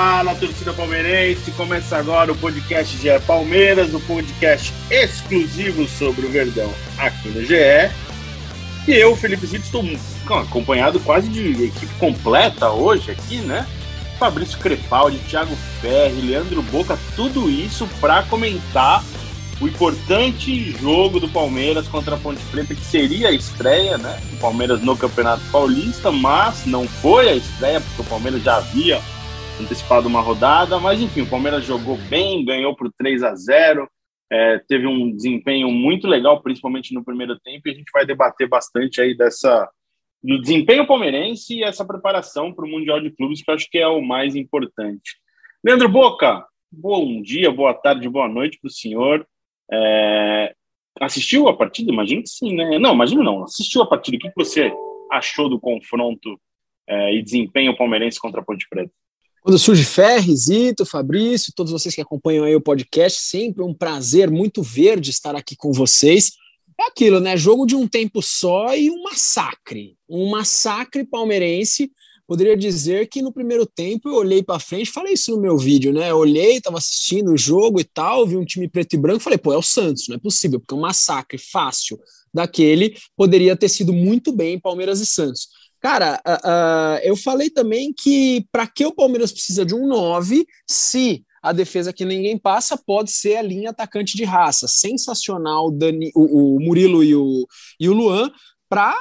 Fala, torcida palmeirense! Começa agora o podcast GE Palmeiras, o podcast exclusivo sobre o Verdão aqui no GE. E eu, Felipe Zito, estou acompanhado quase de equipe completa hoje aqui, né? Fabrício Crepaldi, Thiago Ferri, Leandro Boca, tudo isso para comentar o importante jogo do Palmeiras contra a Ponte Preta, que seria a estreia, né? O Palmeiras no Campeonato Paulista, mas não foi a estreia, porque o Palmeiras já havia antecipado uma rodada, mas enfim, o Palmeiras jogou bem, ganhou por 3 a 0 é, teve um desempenho muito legal, principalmente no primeiro tempo, e a gente vai debater bastante aí dessa do desempenho palmeirense e essa preparação para o Mundial de Clubes, que eu acho que é o mais importante. Leandro Boca, bom dia, boa tarde, boa noite para o senhor. É, assistiu a partida? Imagino que sim, né? Não, imagino não. Assistiu a partida. O que você achou do confronto é, e desempenho palmeirense contra a Ponte Preta? Quando surge Ferri, Zito, Fabrício, todos vocês que acompanham aí o podcast, sempre um prazer muito verde estar aqui com vocês. É aquilo, né? Jogo de um tempo só e um massacre. Um massacre palmeirense. Poderia dizer que no primeiro tempo eu olhei para frente, falei isso no meu vídeo, né? Eu olhei, estava assistindo o jogo e tal, vi um time preto e branco, falei, pô, é o Santos, não é possível, porque um massacre fácil daquele poderia ter sido muito bem Palmeiras e Santos. Cara, uh, uh, eu falei também que para que o Palmeiras precisa de um 9 se a defesa que ninguém passa pode ser a linha atacante de raça. Sensacional Dani, o, o Murilo e o, e o Luan para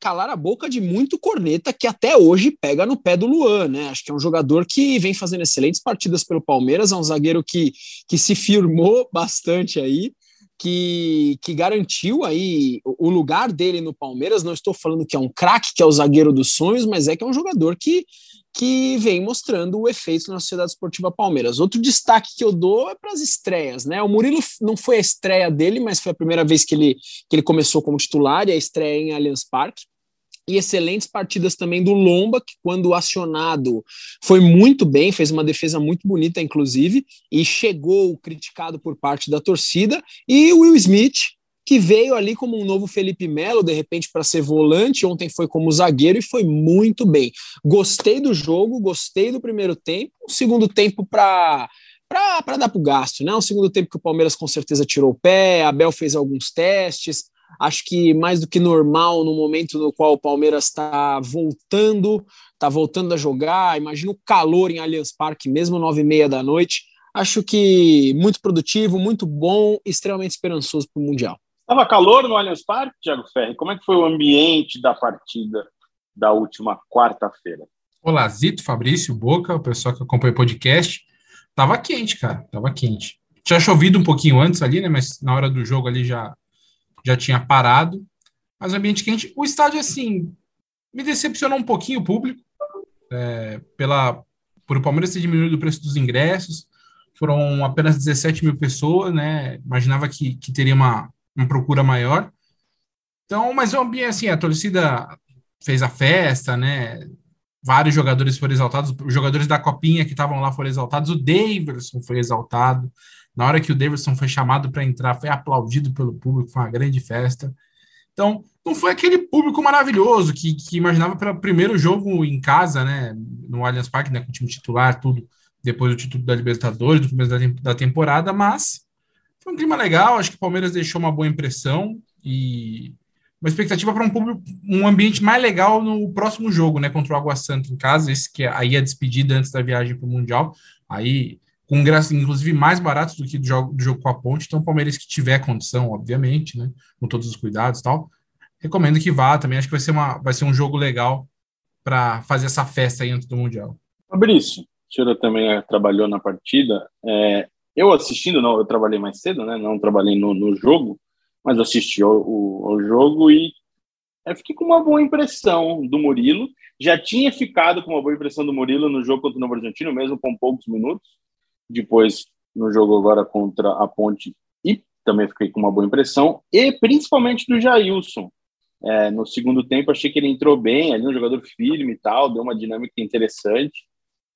calar a boca de muito corneta que até hoje pega no pé do Luan, né? Acho que é um jogador que vem fazendo excelentes partidas pelo Palmeiras, é um zagueiro que, que se firmou bastante aí que, que garantiu aí o lugar dele no Palmeiras. Não estou falando que é um craque, que é o zagueiro dos sonhos, mas é que é um jogador que, que vem mostrando o efeito na Sociedade Esportiva Palmeiras. Outro destaque que eu dou é para as estreias, né? O Murilo não foi a estreia dele, mas foi a primeira vez que ele, que ele começou como titular e a estreia em Allianz Parque e excelentes partidas também do Lomba, que quando acionado foi muito bem, fez uma defesa muito bonita, inclusive, e chegou criticado por parte da torcida, e o Will Smith, que veio ali como um novo Felipe Melo, de repente, para ser volante, ontem foi como zagueiro e foi muito bem. Gostei do jogo, gostei do primeiro tempo, o segundo tempo para para dar para o gasto, né? O segundo tempo que o Palmeiras com certeza tirou o pé, Abel fez alguns testes, Acho que mais do que normal no momento no qual o Palmeiras está voltando, está voltando a jogar. Imagina o calor em Allianz Parque, mesmo nove e meia da noite. Acho que muito produtivo, muito bom, extremamente esperançoso para o Mundial. Estava calor no Allianz Parque, Thiago Ferri? Como é que foi o ambiente da partida da última quarta-feira? Olá, Zito, Fabrício, Boca, o pessoal que acompanha o podcast. Tava quente, cara, tava quente. Tinha chovido um pouquinho antes ali, né? Mas na hora do jogo ali já já tinha parado, mas o ambiente quente. O estádio, assim, me decepcionou um pouquinho o público, é, pela, por o Palmeiras ter diminuído o preço dos ingressos, foram apenas 17 mil pessoas, né? Imaginava que, que teria uma, uma procura maior. Então, mas o ambiente, assim, a torcida fez a festa, né? Vários jogadores foram exaltados, os jogadores da Copinha que estavam lá foram exaltados, o Davidson foi exaltado, na hora que o Davidson foi chamado para entrar, foi aplaudido pelo público, foi uma grande festa. Então, não foi aquele público maravilhoso que, que imaginava para o primeiro jogo em casa, né, no Allianz Parque, né, com o time titular, tudo, depois do título da Libertadores, do começo da, da temporada, mas foi um clima legal, acho que o Palmeiras deixou uma boa impressão e uma expectativa para um público, um ambiente mais legal no próximo jogo, né, contra o Água Santa em casa, esse que é aí a despedida antes da viagem para o Mundial, aí com ingressos, inclusive, mais baratos do que do jogo, do jogo com a Ponte. Então, o Palmeiras que tiver condição, obviamente, né, com todos os cuidados e tal, recomendo que vá também. Acho que vai ser, uma, vai ser um jogo legal para fazer essa festa aí antes do Mundial. Fabrício, o senhor também é, trabalhou na partida. É, eu assistindo, não, eu trabalhei mais cedo, né? Não trabalhei no, no jogo, mas assisti ao, ao, jogo e eu fiquei com uma boa impressão do Murilo. Já tinha ficado com uma boa impressão do Murilo no jogo contra o Novo Horizontino, mesmo com poucos minutos depois no jogo agora contra a Ponte e também fiquei com uma boa impressão, e principalmente do Jailson. É, no segundo tempo achei que ele entrou bem, ali um jogador firme e tal, deu uma dinâmica interessante.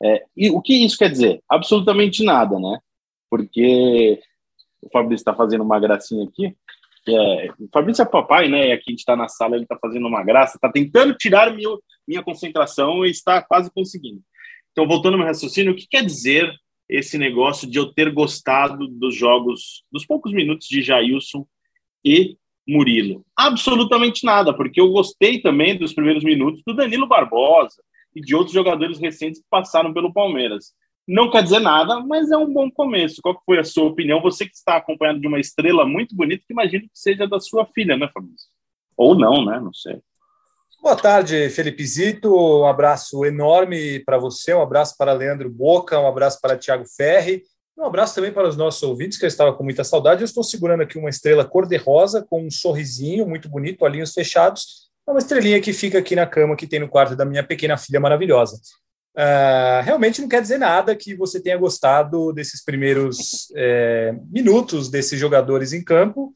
É, e o que isso quer dizer? Absolutamente nada, né? Porque o Fabrício está fazendo uma gracinha aqui. É, o Fabrício é papai, né? E aqui a gente está na sala, ele está fazendo uma graça, está tentando tirar minha, minha concentração e está quase conseguindo. Então, voltando ao meu raciocínio, o que quer dizer esse negócio de eu ter gostado dos jogos, dos poucos minutos de Jailson e Murilo? Absolutamente nada, porque eu gostei também dos primeiros minutos do Danilo Barbosa e de outros jogadores recentes que passaram pelo Palmeiras. Não quer dizer nada, mas é um bom começo. Qual foi a sua opinião? Você que está acompanhado de uma estrela muito bonita, que imagino que seja da sua filha, né, Fabrício? Ou não, né? Não sei. Boa tarde, Felipe Zito. Um abraço enorme para você, um abraço para Leandro Boca, um abraço para Tiago Ferri, um abraço também para os nossos ouvintes, que eu estava com muita saudade. Eu estou segurando aqui uma estrela cor-de-rosa com um sorrisinho muito bonito, olhinhos fechados. É uma estrelinha que fica aqui na cama que tem no quarto da minha pequena filha maravilhosa. Uh, realmente não quer dizer nada que você tenha gostado desses primeiros é, minutos desses jogadores em campo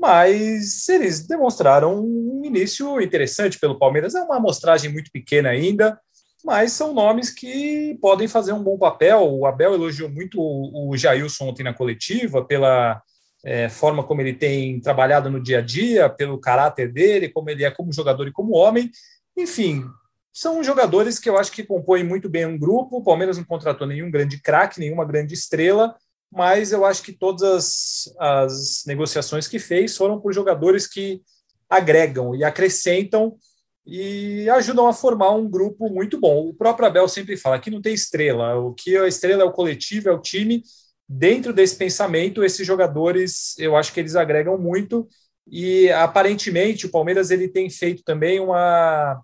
mas eles demonstraram um início interessante pelo Palmeiras. É uma amostragem muito pequena ainda, mas são nomes que podem fazer um bom papel. O Abel elogiou muito o Jailson ontem na coletiva pela é, forma como ele tem trabalhado no dia a dia, pelo caráter dele, como ele é como jogador e como homem. Enfim, são jogadores que eu acho que compõem muito bem um grupo. O Palmeiras não contratou nenhum grande craque, nenhuma grande estrela, mas eu acho que todas as, as negociações que fez foram por jogadores que agregam e acrescentam e ajudam a formar um grupo muito bom. O próprio Abel sempre fala que não tem estrela, o que a estrela é o coletivo, é o time. Dentro desse pensamento, esses jogadores, eu acho que eles agregam muito e aparentemente o Palmeiras ele tem feito também uma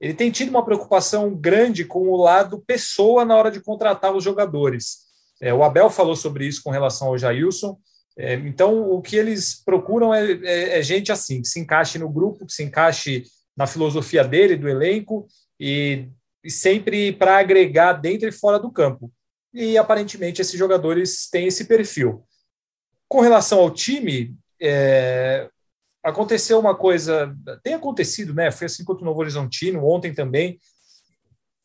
ele tem tido uma preocupação grande com o lado pessoa na hora de contratar os jogadores. É, o Abel falou sobre isso com relação ao Jailson. É, então, o que eles procuram é, é, é, gente assim, que se encaixe no grupo, que se encaixe na filosofia dele, do elenco, e, e sempre para agregar dentro e fora do campo. E aparentemente esses jogadores têm esse perfil. Com relação ao time, é, aconteceu uma coisa, tem acontecido, né? Foi assim contra o Novo Horizontino, ontem também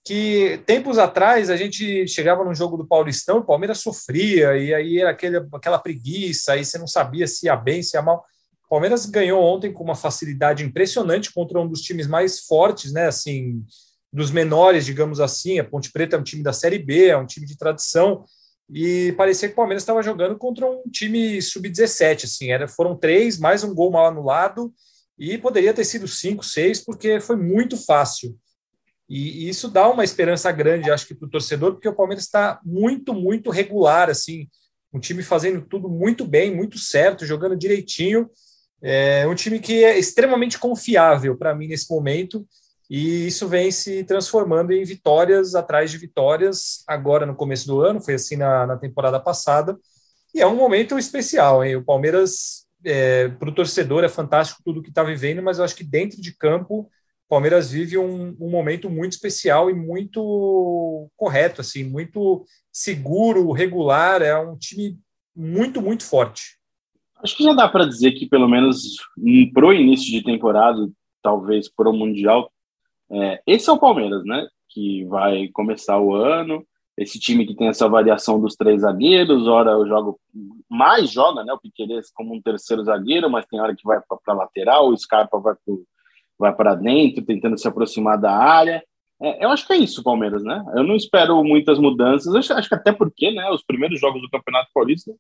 que tempos atrás a gente chegava no jogo do Paulistão, o Palmeiras sofria, e aí era aquele, aquela preguiça, aí você não sabia se ia bem, se ia mal. O Palmeiras ganhou ontem com uma facilidade impressionante contra um dos times mais fortes, né? Assim, dos menores, digamos assim. A Ponte Preta é um time da Série B, é um time de tradição, e parecia que o Palmeiras estava jogando contra um time sub-17, assim, era, foram três, mais um gol mal anulado, e poderia ter sido cinco, seis, porque foi muito fácil. E, isso dá uma esperança grande, acho que, para o torcedor, porque o Palmeiras está muito, muito regular, assim, um time fazendo tudo muito bem, muito certo, jogando direitinho. É um time que é extremamente confiável para mim nesse momento, e isso vem se transformando em vitórias atrás de vitórias, agora no começo do ano, foi assim na, na temporada passada, e é um momento especial, hein? O Palmeiras, é, para o torcedor, é fantástico tudo que está vivendo, mas eu acho que dentro de campo Palmeiras vive um, um, momento muito especial e muito correto, assim, muito seguro, regular. É um time muito, muito forte. Acho que já dá para dizer que, pelo menos para o início de temporada, talvez para o Mundial, é, esse é o Palmeiras, né? Que vai começar o ano. Esse time que tem essa variação dos três zagueiros, hora eu jogo mais joga, né? O Piqueires como um terceiro zagueiro, mas tem hora que vai para lateral, o Scarpa vai para vai para dentro, tentando se aproximar da área. É, eu acho que é isso, Palmeiras, né? Eu não espero muitas mudanças. Acho, acho que até porque, né? Os primeiros jogos do Campeonato Paulista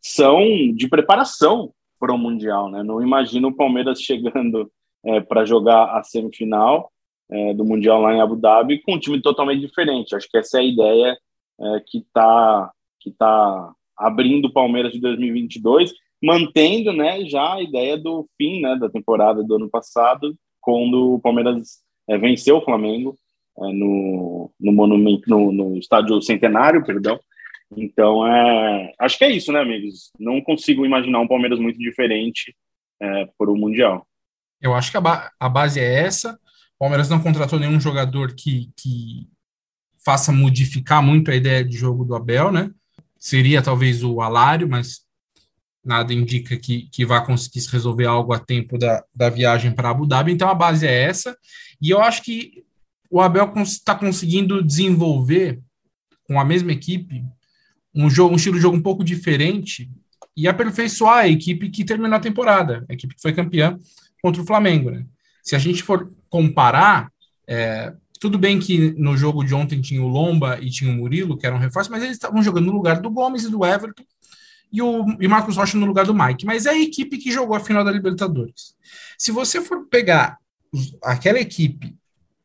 são de preparação para o Mundial, né? Não imagino o Palmeiras chegando é, para jogar a semifinal é, do Mundial lá em Abu Dhabi com um time totalmente diferente. Acho que essa é a ideia é, que está que tá abrindo o Palmeiras de 2022, mantendo, né, já a ideia do fim, né, da temporada do ano passado, quando o Palmeiras é, venceu o Flamengo é, no, no monumento, no, no, estádio Centenário, perdão. Então, é, acho que é isso, né, amigos? Não consigo imaginar um Palmeiras muito diferente é, para o Mundial. Eu acho que a, ba a base é essa. O Palmeiras não contratou nenhum jogador que, que faça modificar muito a ideia de jogo do Abel, né? seria talvez o Alário, mas nada indica que, que vá conseguir se resolver algo a tempo da, da viagem para Abu Dhabi. Então a base é essa, e eu acho que o Abel está conseguindo desenvolver com a mesma equipe um jogo, um estilo de jogo um pouco diferente e aperfeiçoar a equipe que terminou a temporada, a equipe que foi campeã contra o Flamengo. Né? Se a gente for comparar, é, tudo bem que no jogo de ontem tinha o Lomba e tinha o Murilo, que eram reforços, mas eles estavam jogando no lugar do Gomes e do Everton, e o e Marcos Rocha no lugar do Mike. Mas é a equipe que jogou a final da Libertadores. Se você for pegar aquela equipe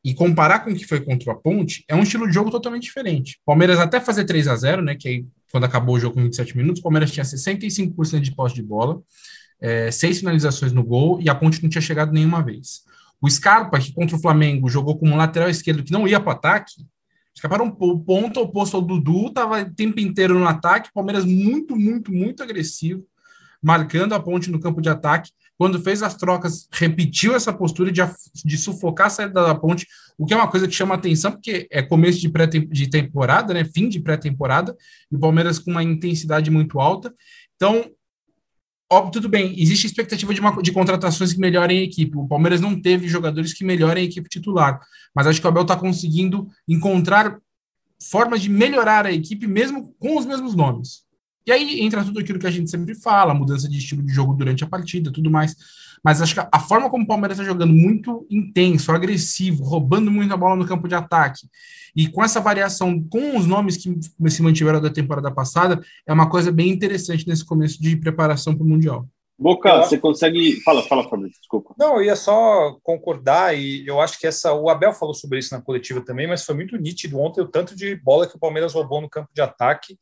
e comparar com o que foi contra a Ponte, é um estilo de jogo totalmente diferente. Palmeiras até fazer 3 a 0 né? Que aí, quando acabou o jogo com 27 minutos, o Palmeiras tinha 65% de posse de bola, é, seis finalizações no gol, e a Ponte não tinha chegado nenhuma vez. O Scarpa, que contra o Flamengo jogou como lateral esquerdo que não ia para o ataque, escaparam um ponto oposto ao Dudu, estava o tempo inteiro no ataque, Palmeiras muito, muito, muito agressivo, marcando a ponte no campo de ataque. Quando fez as trocas, repetiu essa postura de, de sufocar a saída da ponte, o que é uma coisa que chama atenção, porque é começo de pré-temporada, né? Fim de pré-temporada, e o Palmeiras com uma intensidade muito alta. Então, óbvio, tudo bem, existe expectativa de, uma, de contratações que melhorem a equipe. O Palmeiras não teve jogadores que melhorem a equipe titular, mas acho que o Abel está conseguindo encontrar formas de melhorar a equipe mesmo com os mesmos nomes. E aí entra tudo aquilo que a gente sempre fala, mudança de estilo de jogo durante a partida, tudo mais. Mas acho que a forma como o Palmeiras está jogando muito intenso, agressivo, roubando muito a bola no campo de ataque, e com essa variação com os nomes que se mantiveram da temporada passada, é uma coisa bem interessante nesse começo de preparação para o Mundial. Boca, eu... você consegue. Fala, fala, Fabrício, desculpa. Não, eu ia só concordar, e eu acho que essa. O Abel falou sobre isso na coletiva também, mas foi muito nítido ontem o tanto de bola que o Palmeiras roubou no campo de ataque.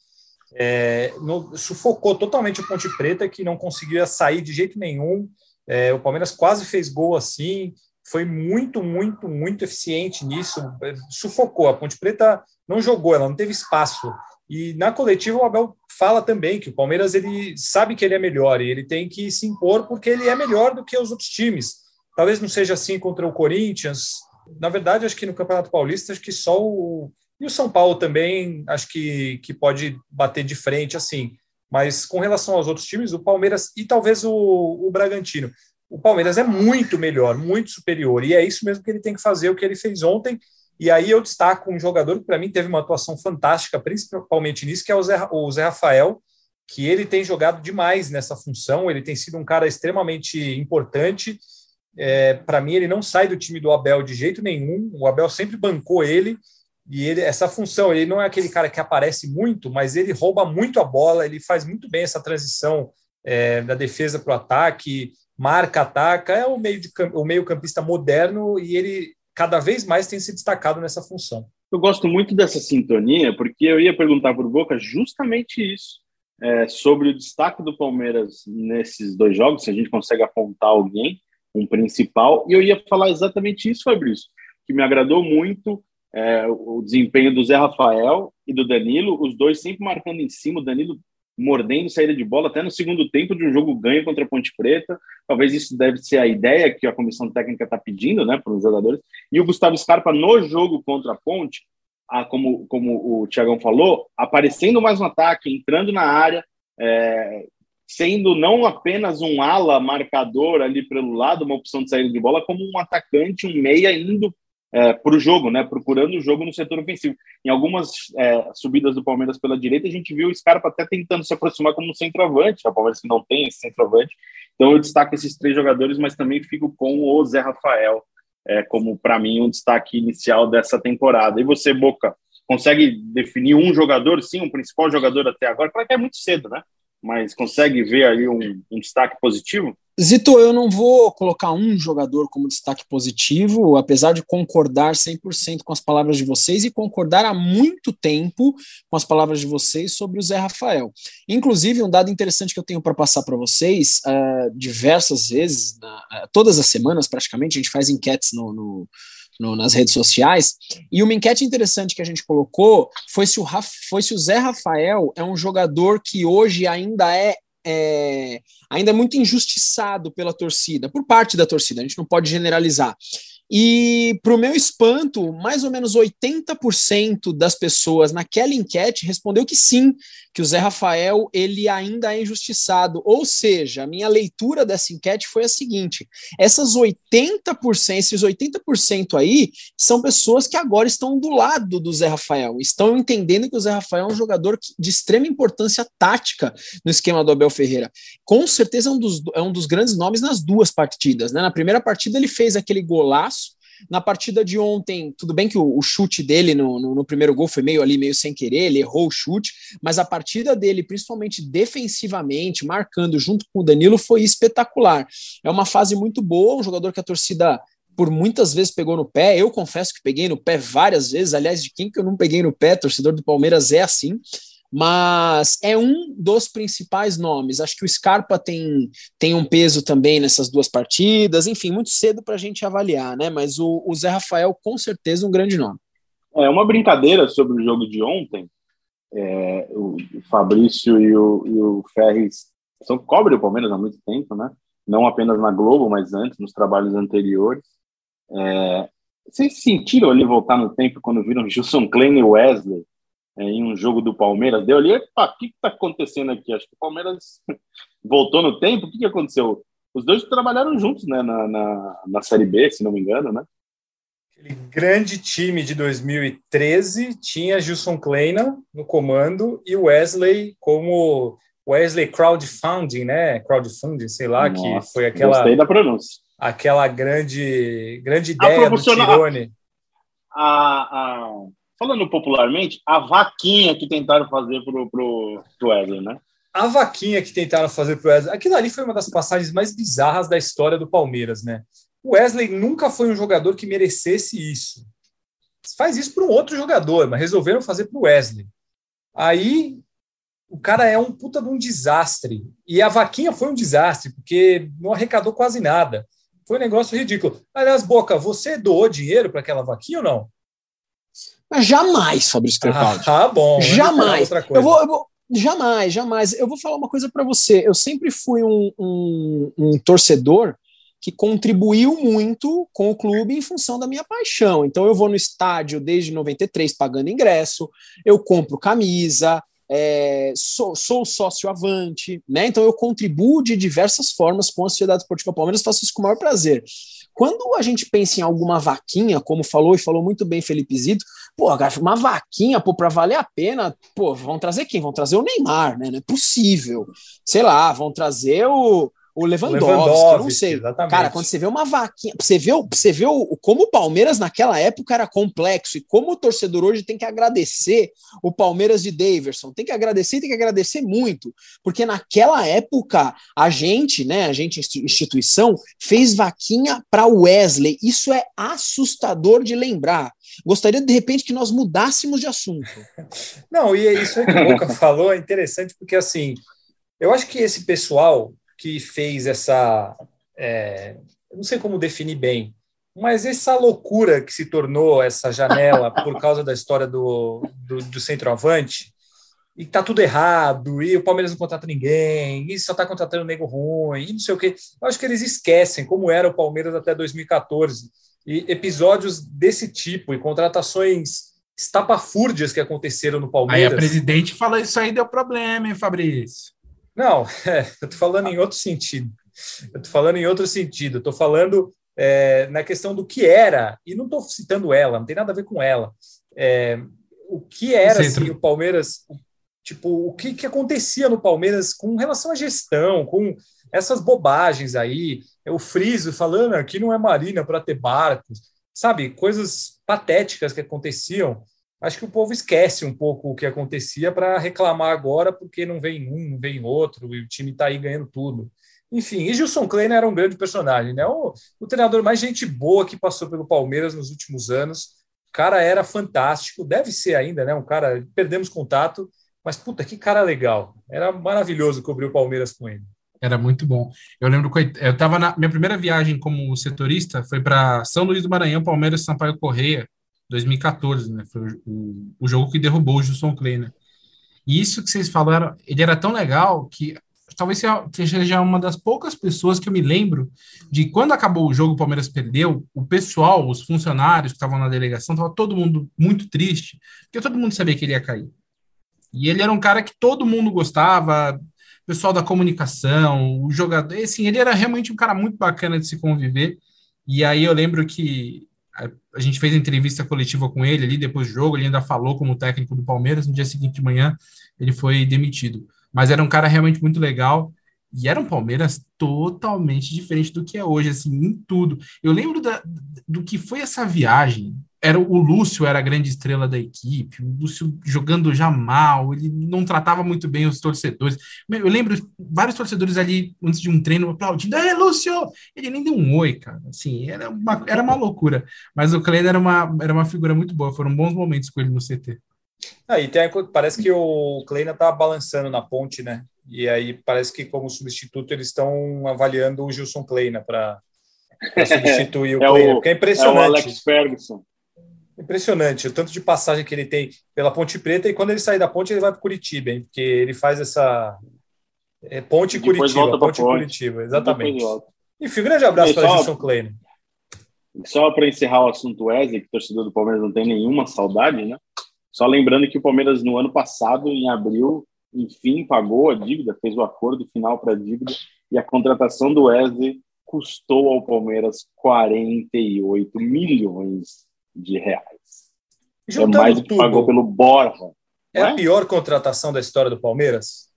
É, no, sufocou totalmente o Ponte Preta, que não conseguia sair de jeito nenhum. É, o Palmeiras quase fez gol assim foi muito, muito, muito eficiente nisso, sufocou. A Ponte Preta não jogou, ela não teve espaço. E na coletiva o Abel fala também que o Palmeiras ele sabe que ele é melhor e ele tem que se impor porque ele é melhor do que os outros times. Talvez não seja assim contra o Corinthians. Na verdade, acho que no Campeonato Paulista, acho que só o e o São Paulo também acho que, que pode bater de frente assim. Mas com relação aos outros times, o Palmeiras e talvez o, o Bragantino, o Palmeiras é muito melhor, muito superior, e é isso mesmo que ele tem que fazer, o que ele fez ontem. E aí eu destaco um jogador que para mim teve uma atuação fantástica, principalmente nisso, que é o Zé, o Zé Rafael, que ele tem jogado demais nessa função, ele tem sido um cara extremamente importante. É, para mim, ele não sai do time do Abel de jeito nenhum, o Abel sempre bancou ele, e ele, essa função, ele não é aquele cara que aparece muito, mas ele rouba muito a bola, ele faz muito bem essa transição é, da defesa para o ataque, marca, ataca, é o meio, de, o meio campista moderno e ele cada vez mais tem se destacado nessa função. Eu gosto muito dessa sintonia, porque eu ia perguntar o Boca justamente isso, é, sobre o destaque do Palmeiras nesses dois jogos, se a gente consegue apontar alguém, um principal, e eu ia falar exatamente isso, Fabrício, que me agradou muito é, o desempenho do Zé Rafael e do Danilo, os dois sempre marcando em cima, o Danilo mordendo saída de bola até no segundo tempo de um jogo ganho contra a Ponte Preta. Talvez isso deve ser a ideia que a comissão técnica está pedindo, né, para os jogadores. E o Gustavo Scarpa no jogo contra a Ponte, a, como, como o Tiagão falou, aparecendo mais no ataque, entrando na área, é, sendo não apenas um ala marcador ali pelo lado, uma opção de saída de bola, como um atacante, um meia indo é, para o jogo, né? Procurando o jogo no setor ofensivo. Em algumas é, subidas do Palmeiras pela direita, a gente viu o Scarpa até tentando se aproximar como um centroavante. O Palmeiras que não tem esse centroavante. Então eu destaco esses três jogadores, mas também fico com o Zé Rafael é, como para mim um destaque inicial dessa temporada. E você, Boca, consegue definir um jogador, sim, um principal jogador até agora? Claro que é muito cedo, né? Mas consegue ver aí um, um destaque positivo? Zito, eu não vou colocar um jogador como destaque positivo, apesar de concordar 100% com as palavras de vocês e concordar há muito tempo com as palavras de vocês sobre o Zé Rafael. Inclusive, um dado interessante que eu tenho para passar para vocês, uh, diversas vezes, uh, todas as semanas praticamente, a gente faz enquetes no, no, no, nas redes sociais, e uma enquete interessante que a gente colocou foi se, o foi se o Zé Rafael é um jogador que hoje ainda é é, ainda é muito injustiçado pela torcida, por parte da torcida, a gente não pode generalizar. E, para o meu espanto, mais ou menos 80% das pessoas naquela enquete respondeu que sim, que o Zé Rafael ele ainda é injustiçado. Ou seja, a minha leitura dessa enquete foi a seguinte: essas 80%, esses 80% aí são pessoas que agora estão do lado do Zé Rafael, estão entendendo que o Zé Rafael é um jogador de extrema importância tática no esquema do Abel Ferreira. Com certeza é um dos, é um dos grandes nomes nas duas partidas. Né? Na primeira partida ele fez aquele golaço na partida de ontem, tudo bem que o, o chute dele no, no, no, primeiro gol foi meio ali, meio sem querer, ele errou o chute, mas a partida dele, principalmente defensivamente, marcando junto com o Danilo, foi espetacular. É uma fase muito boa, um jogador que a torcida por muitas vezes pegou no pé. Eu confesso que peguei no pé várias vezes. Aliás, de quem que eu não peguei no pé, torcedor do Palmeiras é assim mas é um dos principais nomes. Acho que o Scarpa tem, tem um peso também nessas duas partidas, enfim, muito cedo para a gente avaliar, né? Mas o, o, Zé Rafael, com certeza, um grande nome. É uma brincadeira sobre o jogo de ontem. É, o Fabrício e o, e o Ferres são cobre o Palmeiras há muito tempo, né? Não apenas na Globo, mas antes, nos trabalhos anteriores. É, vocês sentiram ali voltar no tempo quando viram Gilson Klein e Wesley em um jogo do Palmeiras, deu ali, o que está acontecendo aqui? Acho que o Palmeiras voltou no tempo, o que, que aconteceu? Os dois trabalharam juntos né, na, na, na Série B, se não me engano, né? Aquele grande time de 2013 tinha Gilson Kleina no comando e Wesley como Wesley Crowdfunding, né? Crowdfunding, sei lá, Nossa, que foi aquela. Gostei da pronúncia. Aquela grande, grande ideia do Tirone. A, a, falando popularmente, a vaquinha que tentaram fazer pro, pro, pro Wesley, né? A vaquinha que tentaram fazer pro Wesley. Aquilo ali foi uma das passagens mais bizarras da história do Palmeiras, né? O Wesley nunca foi um jogador que merecesse isso. Faz isso para um outro jogador, mas resolveram fazer para o Wesley. Aí o cara é um puta de um desastre. E a vaquinha foi um desastre, porque não arrecadou quase nada. Foi um negócio ridículo. Aliás, Boca, você doou dinheiro para aquela vaquinha ou não? Mas jamais, Fabrício Crepaldi. Ah, tá bom. Jamais. Eu vou, eu vou, jamais, jamais. Eu vou falar uma coisa para você. Eu sempre fui um, um, um torcedor que contribuiu muito com o clube em função da minha paixão. Então eu vou no estádio desde 93 pagando ingresso, eu compro camisa, é, sou, sou sócio avante, né? Então eu contribuo de diversas formas com a Sociedade Esportiva Palmeiras, faço isso com o maior prazer. Quando a gente pensa em alguma vaquinha, como falou e falou muito bem Felipe Zito, pô, uma vaquinha, pô, para valer a pena, pô, vão trazer quem? Vão trazer o Neymar, né? Não é possível. Sei lá, vão trazer o, o Lewandowski, Lewandowski não sei. Exatamente. Cara, quando você vê uma vaquinha, você vê, você vê o, como o Palmeiras naquela época era complexo e como o torcedor hoje tem que agradecer o Palmeiras de Daverson, tem que agradecer, tem que agradecer muito, porque naquela época a gente, né, a gente instituição fez vaquinha para Wesley. Isso é assustador de lembrar. Gostaria de repente que nós mudássemos de assunto. Não, e é isso que o Boca falou é interessante porque assim, eu acho que esse pessoal que fez essa. É, não sei como definir bem, mas essa loucura que se tornou essa janela por causa da história do, do, do centroavante, e tá tudo errado, e o Palmeiras não contrata ninguém, e só tá contratando nego ruim, e não sei o quê. Eu acho que eles esquecem como era o Palmeiras até 2014. E episódios desse tipo, e contratações estapafúrdias que aconteceram no Palmeiras. Aí a presidente fala isso aí deu problema, hein, Fabrício? Não, é, eu estou falando em outro sentido. Eu estou falando em outro sentido. Estou falando é, na questão do que era, e não estou citando ela, não tem nada a ver com ela. É, o que era assim, o Palmeiras, tipo, o que, que acontecia no Palmeiras com relação à gestão, com essas bobagens aí, o Friso falando aqui não é marina para ter barcos, sabe? Coisas patéticas que aconteciam acho que o povo esquece um pouco o que acontecia para reclamar agora porque não vem um, não vem outro e o time está aí ganhando tudo. Enfim, e Gilson Kleiner era um grande personagem, né? O, o, treinador mais gente boa que passou pelo Palmeiras nos últimos anos. O cara era fantástico, deve ser ainda, né? Um cara, perdemos contato, mas puta, que cara legal. Era maravilhoso cobrir o Palmeiras com ele. Era muito bom. Eu lembro que eu estava na minha primeira viagem como setorista foi para São Luís do Maranhão, Palmeiras, Sampaio Correia 2014, né? Foi o, o jogo que derrubou o Gilson Kleiner. E isso que vocês falaram, ele era tão legal que talvez seja uma das poucas pessoas que eu me lembro de quando acabou o jogo, o Palmeiras perdeu, o pessoal, os funcionários que estavam na delegação, estava todo mundo muito triste, porque todo mundo sabia que ele ia cair. E ele era um cara que todo mundo gostava, pessoal da comunicação, o jogador, assim, ele era realmente um cara muito bacana de se conviver. E aí eu lembro que a, gente fez entrevista coletiva com ele ali depois do jogo, ele ainda falou como técnico do Palmeiras, no dia seguinte de manhã ele foi demitido. Mas era um cara realmente muito legal. E era um Palmeiras totalmente diferente do que é hoje, assim, em tudo. Eu lembro da, do que foi essa viagem era o Lúcio era a grande estrela da equipe, o Lúcio jogando já mal, ele não tratava muito bem os torcedores. Eu lembro vários torcedores ali antes de um treino aplaudindo, é Lúcio! Ele nem deu um oi, cara. Assim, era uma, era uma loucura. Mas o Kleiner era uma, era uma figura muito boa, foram bons momentos com ele no CT. Aí ah, tem, parece que o Kleiner tá balançando na ponte, né? E aí parece que como substituto eles estão avaliando o Gilson Kleiner para substituir o é Kleiner, porque é impressionante. É o Alex Ferguson. Impressionante o tanto de passagem que ele tem pela Ponte Preta e quando ele sair da ponte ele vai para Curitiba, hein? Porque ele faz essa é, ponte Curitiba, ponte, ponte Curitiba, exatamente. Enfim, grande abraço para Gilson Klein. Só para encerrar o assunto Wesley, que o torcedor do Palmeiras não tem nenhuma saudade, né? Só lembrando que o Palmeiras no ano passado, em abril, enfim, pagou a dívida, fez o acordo final para a dívida e a contratação do Wesley custou ao Palmeiras 48 milhões de reais. É Juntando é mais do que tudo, pagou pelo Borja. É, a é? pior contratação da história do Palmeiras?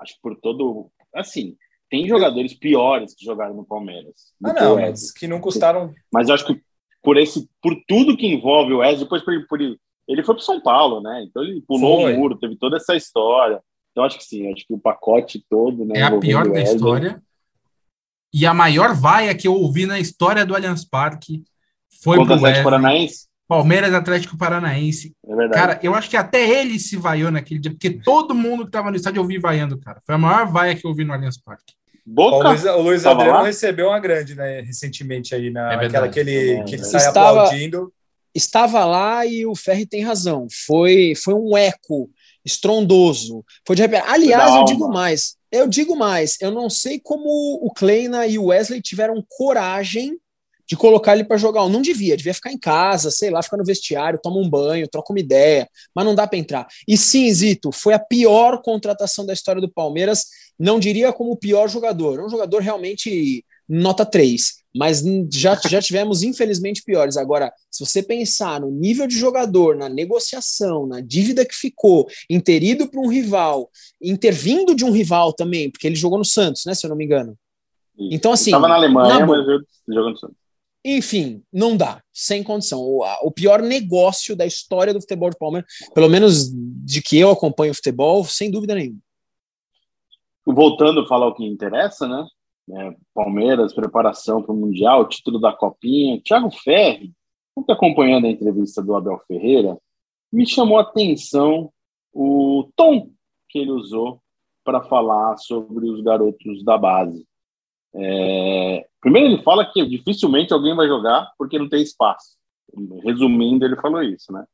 Acho que por todo. Assim, tem jogadores piores que jogaram no Palmeiras. Ah, não, mas que não custaram. Mas eu acho que por esse, por tudo que envolve o Wesley, depois por, por ele foi para São Paulo, né? Então ele pulou foi. o muro, teve toda essa história. Então acho que sim, acho que o pacote todo, né? É a pior da história. E a maior vaia que eu ouvi na história do Allianz Parque foi Contra pro Atlético Paranaense? Palmeiras Atlético Paranaense. É verdade. Cara, eu acho que até ele se vaiou naquele dia, porque todo mundo que estava no estádio ouviu vaiando, cara. Foi a maior vaia que eu ouvi no Allianz Parque. Boca? O Luiz, o Luiz Adriano lá? recebeu uma grande, né, recentemente aí, na, é aquela que ele, é, que ele sai estava, aplaudindo. Estava lá e o Ferri tem razão. Foi, foi um eco estrondoso. Foi de repente. Aliás, eu digo mais. Eu digo mais. Eu não sei como o Kleina e o Wesley tiveram coragem de colocar ele para jogar. Não devia, devia ficar em casa, sei lá, ficar no vestiário, toma um banho, troca uma ideia, mas não dá para entrar. E sim, Zito, foi a pior contratação da história do Palmeiras, não diria como o pior jogador, é um jogador realmente nota 3, mas já, já tivemos infelizmente piores. Agora, se você pensar no nível de jogador, na negociação, na dívida que ficou, em ter ido para um rival, intervindo de um rival também, porque ele jogou no Santos, né, se eu não me engano. Então, assim. Estava na Alemanha, na mas jogou no Santos. Enfim, não dá, sem condição. O, o, pior negócio da história do futebol de Palmeiras, pelo menos de que eu acompanho o futebol, sem dúvida nenhuma. Voltando a falar o que interessa, né? É, Palmeiras, preparação para o Mundial, título da Copinha. Thiago Ferri, está acompanhando a entrevista do Abel Ferreira, me chamou a atenção o tom que ele usou para falar sobre os garotos da base. É, primeiro, ele fala que dificilmente alguém vai jogar porque não tem espaço. Resumindo, ele falou isso, né?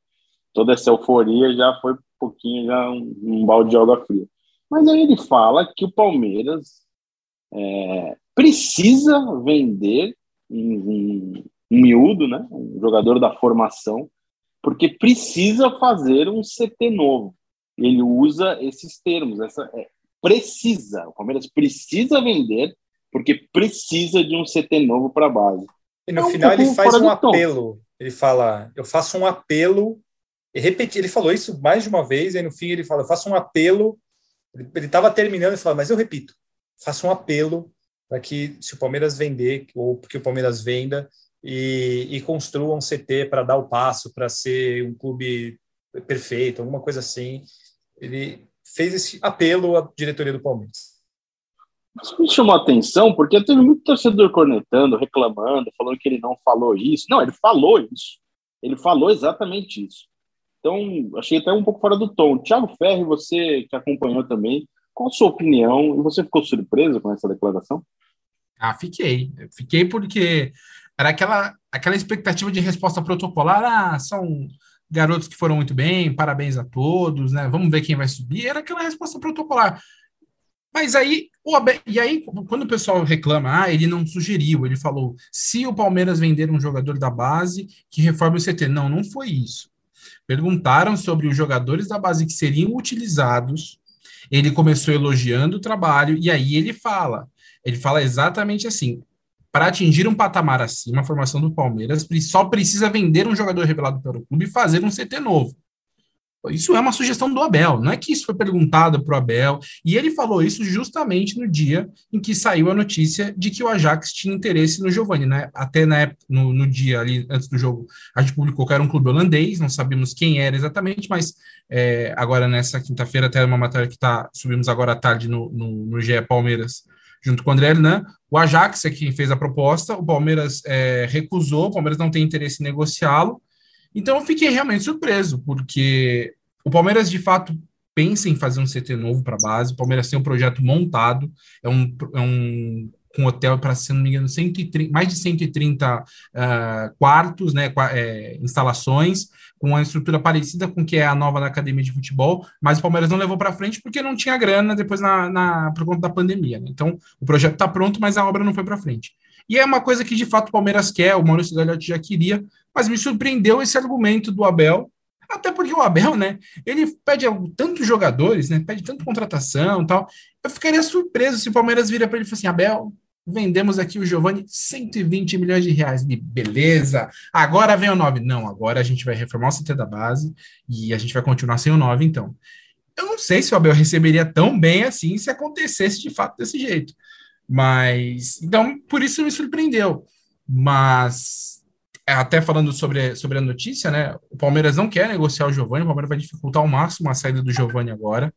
Toda essa euforia já foi um pouquinho, já um, um balde de água fria. Mas aí ele fala que o Palmeiras é, precisa vender um, um, um miúdo, né? Um jogador da formação, porque precisa fazer um CT novo. Ele usa esses termos, essa é, precisa. O Palmeiras precisa vender porque precisa de um CT novo para a base. E no é um final ele faz um apelo. Ele fala: Eu faço um apelo. E repeti, ele falou isso mais de uma vez, e aí no fim ele fala: Eu faço um apelo. Ele estava terminando e falou: Mas eu repito, faço um apelo para que, se o Palmeiras vender, ou porque o Palmeiras venda, e, e construa um CT para dar o passo, para ser um clube perfeito, alguma coisa assim. Ele fez esse apelo à diretoria do Palmeiras. Isso me chamou a atenção porque teve muito torcedor cornetando, reclamando, falando que ele não falou isso. Não, ele falou isso. Ele falou exatamente isso. Então, achei até um pouco fora do tom. Tiago Ferri, você que acompanhou também, qual a sua opinião? E você ficou surpreso com essa declaração? Ah, fiquei. Fiquei porque era aquela, aquela expectativa de resposta protocolar. Ah, são garotos que foram muito bem, parabéns a todos, né? Vamos ver quem vai subir. Era aquela resposta protocolar. Mas aí, o Abel, e aí, quando o pessoal reclama, ah, ele não sugeriu, ele falou, se o Palmeiras vender um jogador da base, que reforme o CT. Não, não foi isso. Perguntaram sobre os jogadores da base que seriam utilizados. Ele começou elogiando o trabalho e aí ele fala, ele fala exatamente assim: para atingir um patamar acima, a formação do Palmeiras só precisa vender um jogador revelado pelo clube e fazer um CT novo. Isso é uma sugestão do Abel, não é que isso foi perguntado para o Abel, e ele falou isso justamente no dia em que saiu a notícia de que o Ajax tinha interesse no Giovani, né? Até na época, no, no dia ali antes do jogo, a gente publicou que era um clube holandês, não sabíamos quem era exatamente, mas é, agora nessa quinta-feira, até uma matéria que tá, subimos agora à tarde no, no, no GE Palmeiras, junto com o André Hernan, o Ajax é quem fez a proposta, o Palmeiras é, recusou, o Palmeiras não tem interesse em negociá-lo, então eu fiquei realmente surpreso, porque o Palmeiras de fato pensa em fazer um CT novo para a base. O Palmeiras tem um projeto montado, é um, é um com hotel para, se não me engano, 130, mais de 130 uh, ah, quartos, né, é, instalações, com uma estrutura parecida com que é a nova da academia de futebol, mas o Palmeiras não levou para frente porque não tinha grana depois na, na por conta da pandemia. Né? Então, o projeto está pronto, mas a obra não foi para frente. E é uma coisa que de fato o Palmeiras quer, o Maurício Gagliotti já queria, mas me surpreendeu esse argumento do Abel, até porque o Abel, né, ele pede tantos jogadores, né, pede tanta contratação tal. Eu ficaria surpreso se o Palmeiras vira para ele e fala assim: Abel, vendemos aqui o Giovani 120 milhões de reais. E beleza, agora vem o 9. Não, agora a gente vai reformar o CT da base e a gente vai continuar sem o 9, então. Eu não sei se o Abel receberia tão bem assim se acontecesse de fato desse jeito. Mas, então, por isso me surpreendeu. Mas, até falando sobre, sobre a notícia, né? O Palmeiras não quer negociar o Giovani, o Palmeiras vai dificultar ao máximo a saída do Giovani agora.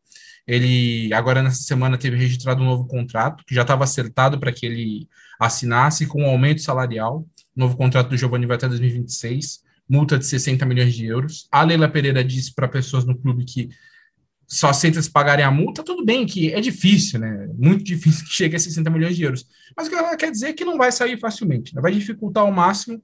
Ele, agora nessa semana, teve registrado um novo contrato, que já estava acertado para que ele assinasse com um aumento salarial. O novo contrato do Giovani vai até 2026, multa de 60 milhões de euros. A Leila Pereira disse para pessoas no clube que só aceita se pagarem a multa, tudo bem que é difícil, né? Muito difícil que chegue a 60 milhões de euros. Mas o que ela quer dizer é que não vai sair facilmente, né? vai dificultar ao máximo.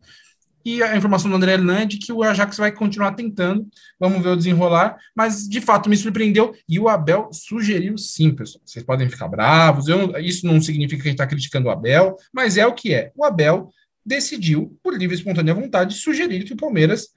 E a informação do André de que o Ajax vai continuar tentando. Vamos ver o desenrolar. Mas, de fato, me surpreendeu. E o Abel sugeriu sim, pessoal. Vocês podem ficar bravos. Eu, isso não significa que a gente está criticando o Abel, mas é o que é. O Abel decidiu, por livre e espontânea vontade, sugerir que o Palmeiras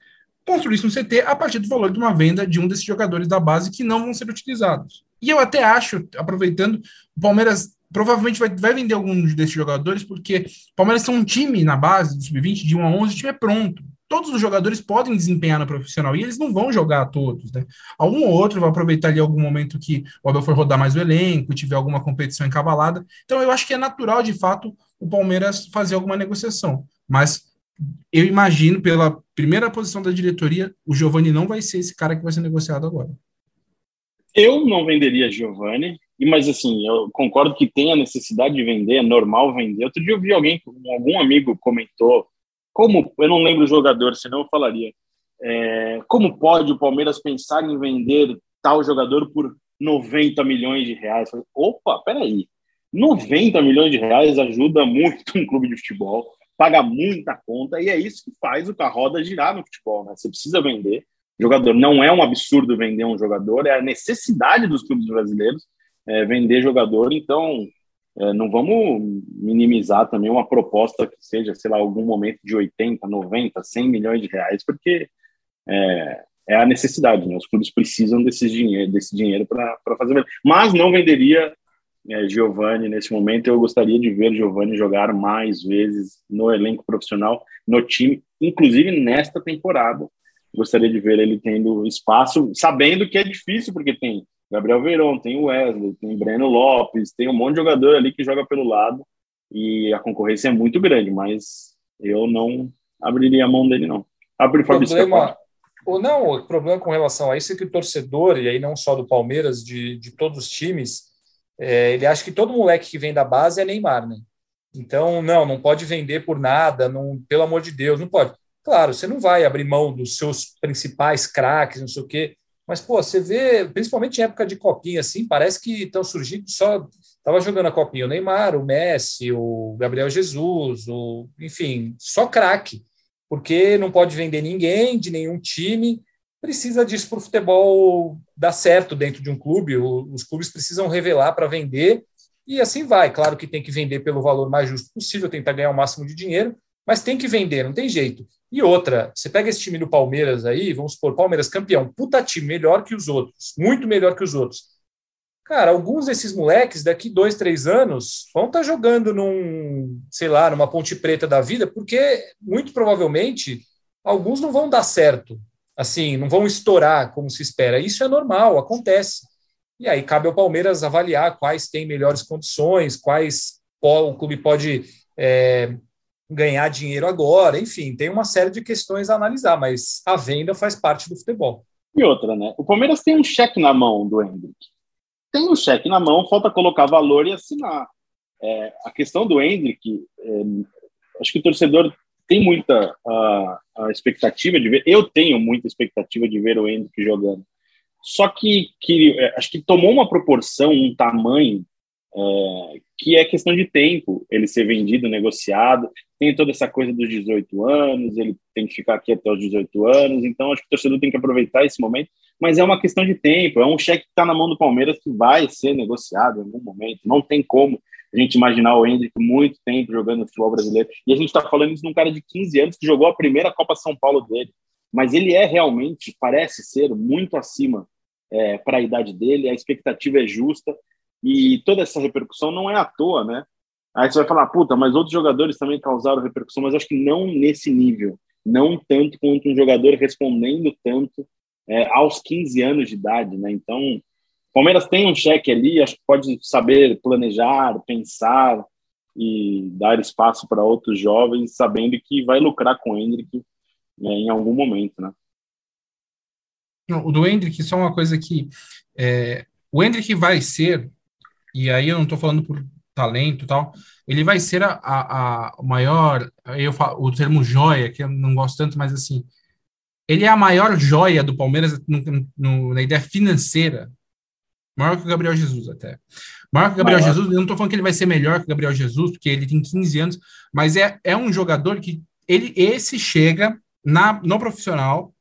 construísse um CT a partir do valor de uma venda de um desses jogadores da base que não vão ser utilizados. E eu até acho, aproveitando, o Palmeiras provavelmente vai, vai vender alguns desses jogadores, porque o Palmeiras tem um time na base do sub-20, de 1 a 11, o time é pronto. Todos os jogadores podem desempenhar no profissional e eles não vão jogar todos, né? Algum ou outro vai aproveitar ali algum momento que o Abel for rodar mais o elenco, tiver alguma competição encavalada. Então eu acho que é natural, de fato, o Palmeiras fazer alguma negociação. Mas eu imagino, pela primeira posição da diretoria, o Giovani não vai ser esse cara que vai ser negociado agora. Eu não venderia Giovani, mas assim, eu concordo que tem a necessidade de vender, é normal vender. Outro dia eu vi alguém, algum amigo comentou, como, eu não lembro o jogador, senão eu falaria, é, como pode o Palmeiras pensar em vender tal jogador por 90 milhões de reais? Falei, Opa, peraí, 90 milhões de reais ajuda muito um clube de futebol paga muita conta e é isso que faz o roda girar no futebol, né? Você precisa vender jogador. Não é um absurdo vender um jogador, é a necessidade dos clubes brasileiros é, vender jogador. Então, é, não vamos minimizar também uma proposta que seja, sei lá, algum momento de 80, 90, 100 milhões de reais, porque é, é a necessidade, né? Os clubes precisam desse dinheiro, desse dinheiro para fazer. Mas não venderia é, Giovanni nesse momento. Eu gostaria de ver Giovanni jogar mais vezes no elenco profissional, no time, inclusive nesta temporada. Gostaria de ver ele tendo espaço, sabendo que é difícil, porque tem Gabriel Verón, tem o Wesley, tem Breno Lopes, tem um monte de jogador ali que joga pelo lado e a concorrência é muito grande, mas eu não abriria a mão dele, não. Abre o problema, ou não, o problema com relação a isso é que o torcedor, e aí não só do Palmeiras, de, de todos os times, é, ele acha que todo moleque que vem da base é Neymar, né? Então, não, não pode vender por nada, não, pelo amor de Deus, não pode. Claro, você não vai abrir mão dos seus principais craques, não sei o quê, mas, pô, você vê, principalmente em época de copinha, assim, parece que estão surgindo só. Estava jogando a copinha o Neymar, o Messi, o Gabriel Jesus, o, enfim, só craque, porque não pode vender ninguém de nenhum time precisa disso para o futebol dar certo dentro de um clube. os clubes precisam revelar para vender e assim vai. Claro que tem que vender pelo valor mais justo possível, tentar ganhar o máximo de dinheiro, Mas tem que vender, não tem jeito. E outra, você pega esse time do Palmeiras aí, vamos supor, Palmeiras campeão, puta time, melhor que os outros, muito melhor que os outros. Cara, alguns desses moleques, daqui dois, três anos, vão estar tá jogando num, sei lá, numa ponte preta da vida, porque muito provavelmente alguns não vão dar certo, assim, não vão estourar como se espera. Isso é normal, acontece. E aí cabe ao Palmeiras avaliar quais têm melhores condições, quais o clube pode é, ganhar dinheiro agora, enfim, tem uma série de questões a analisar, mas a venda faz parte do futebol. E outra, né? O Palmeiras tem um cheque na mão do Hendrick. Tem um cheque na mão, falta colocar valor e assinar. É, a questão do Hendrick, é, acho que o torcedor tem muita a, a, expectativa de ver, eu tenho muita expectativa de ver o Hendrick jogando. Só que, que é, acho que tomou uma proporção, um tamanho é, que é questão de tempo ele ser vendido, negociado. Tem toda essa coisa dos 18 anos, ele tem que ficar aqui até os 18 anos, então acho que o torcedor tem que aproveitar esse momento, mas é uma questão de tempo, é um cheque que está na mão do Palmeiras que vai ser negociado em algum momento, não tem como a gente imaginar o Hendrick muito tempo jogando futebol brasileiro, e a gente está falando isso num cara de 15 anos que jogou a primeira Copa São Paulo dele, mas ele é realmente, parece ser, muito acima é, para a idade dele, a expectativa é justa, e toda essa repercussão não é à toa, né? Aí você vai falar, puta, mas outros jogadores também causaram repercussão, mas acho que não nesse nível, não tanto quanto um jogador respondendo tanto é, aos 15 anos de idade, né? Então, Palmeiras tem um cheque ali, acho que pode saber planejar, pensar e dar espaço para outros jovens, sabendo que vai lucrar com o Hendrick né, em algum momento, né? O do Hendrick, só uma coisa que é, o Hendrick vai ser e aí eu não estou falando por talento e tal, ele vai ser a, a, a maior, eu falo, o termo joia, que eu não gosto tanto, mas assim, ele é a maior joia do Palmeiras no, no, na ideia financeira, maior que o Gabriel Jesus até. Maior que o Gabriel maior. Jesus, eu não estou falando que ele vai ser melhor que o Gabriel Jesus, porque ele tem 15 anos, mas é, é um jogador que ele esse chega na, no profissional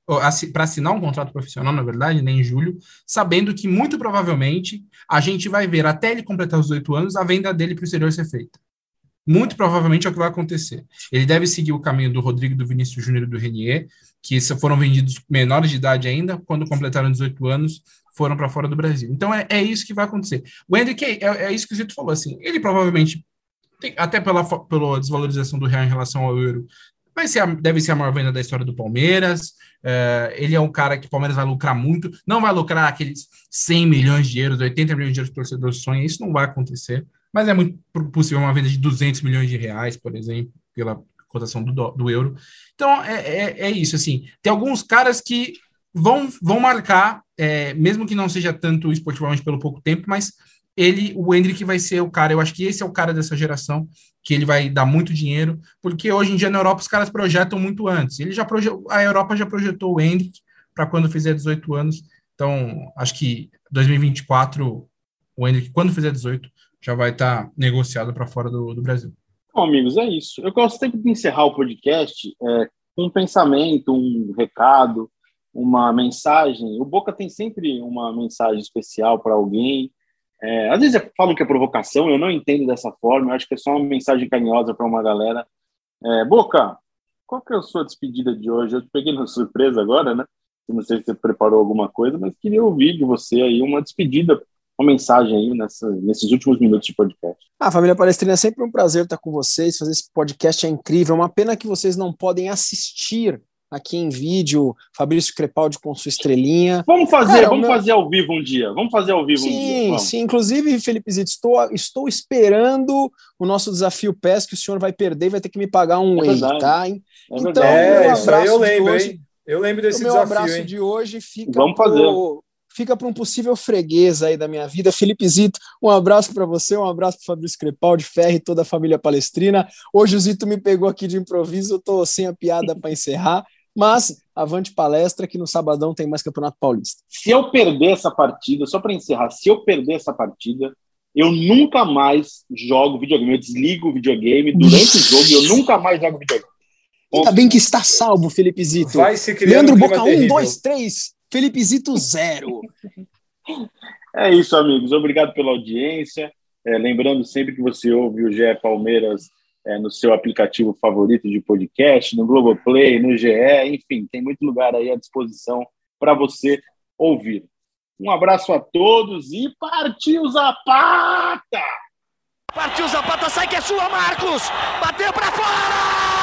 para assinar um contrato profissional, na verdade, né, em julho, sabendo que muito provavelmente a gente vai ver até ele completar os oito anos a venda dele para o exterior ser feita. Muito provavelmente é o que vai acontecer. Ele deve seguir o caminho do Rodrigo, do Vinícius Júnior e do Renier, que foram vendidos menores de idade ainda, quando completaram 18 anos, foram para fora do Brasil. Então é, é isso que vai acontecer. O Hendrick, é, é isso que o Zito falou, assim, ele provavelmente, tem, até pela, pela desvalorização do real em relação ao euro, vai ser deve ser a maior venda da história do Palmeiras. Uh, ele é um cara que o Palmeiras vai lucrar muito. Não vai lucrar aqueles 100 milhões de euros, 80 milhões de euros que o torcedor sonha. Isso não vai acontecer. Mas é muito possível uma venda de 200 milhões de reais, por exemplo, pela cotação do, do euro. Então, é, é, é, isso. assim. Tem alguns caras que vão, vão marcar, é, mesmo que não seja tanto esportivamente pelo pouco tempo, mas ele, o Hendrick vai ser o cara. Eu acho que esse é o cara dessa geração que ele vai dar muito dinheiro, porque hoje em dia na Europa os caras projetam muito antes. Ele já a Europa já projetou o Hendrick para quando fizer 18 anos. Então, acho que 2024 o Hendrick quando fizer 18 já vai estar tá negociado para fora do, do, Brasil. Bom, amigos, é isso. Eu gosto sempre de encerrar o podcast é, com um pensamento, um recado, uma mensagem. O Boca tem sempre uma mensagem especial para alguém. É, às vezes falam que é provocação, eu não entendo dessa forma, eu acho que é só uma mensagem carinhosa para uma galera. É, Boca, qual que é a sua despedida de hoje? Eu te peguei na surpresa agora, né? não sei se você preparou alguma coisa, mas queria ouvir de você aí uma despedida, uma mensagem aí nessa, nesses últimos minutos de podcast. Ah, família Palestrina, é sempre um prazer estar com vocês, fazer esse podcast é incrível, é uma pena que vocês não podem assistir aqui em vídeo, Fabrício Crepaldi com sua estrelinha. Vamos fazer, Cara, vamos meu... fazer ao vivo um dia. Vamos fazer ao vivo sim, um dia. Vamos. Sim, inclusive, Felipe Zito, estou, estou esperando o nosso desafio PES, que o senhor vai perder e vai ter que me pagar um é whey, tá? É então, é, isso aí eu lembro, hoje, hein? Eu lembro desse o meu desafio, abraço hein? de hoje fica Vamos fazer. Pro fica para um possível freguês aí da minha vida. Felipe Zito, um abraço para você, um abraço para Fabrício Crepaldi, Ferre e toda a família palestrina. Hoje o Zito me pegou aqui de improviso, eu tô sem a piada para encerrar. Mas avante palestra que no sabadão tem mais Campeonato Paulista. Se eu perder essa partida, só para encerrar, se eu perder essa partida, eu nunca mais jogo videogame. Eu desligo o videogame durante o jogo e eu nunca mais jogo videogame. Ainda bem que está salvo, Felipe Zito. Vai se Leandro um Boca 1, 2, 3. Felipe Zito 0. é isso, amigos. Obrigado pela audiência. É, lembrando sempre que você ouve o GE Palmeiras é, no seu aplicativo favorito de podcast, no Globoplay, no GE, enfim, tem muito lugar aí à disposição para você ouvir. Um abraço a todos e partiu Zapata! Partiu Zapata, sai que é sua, Marcos! Bateu para fora!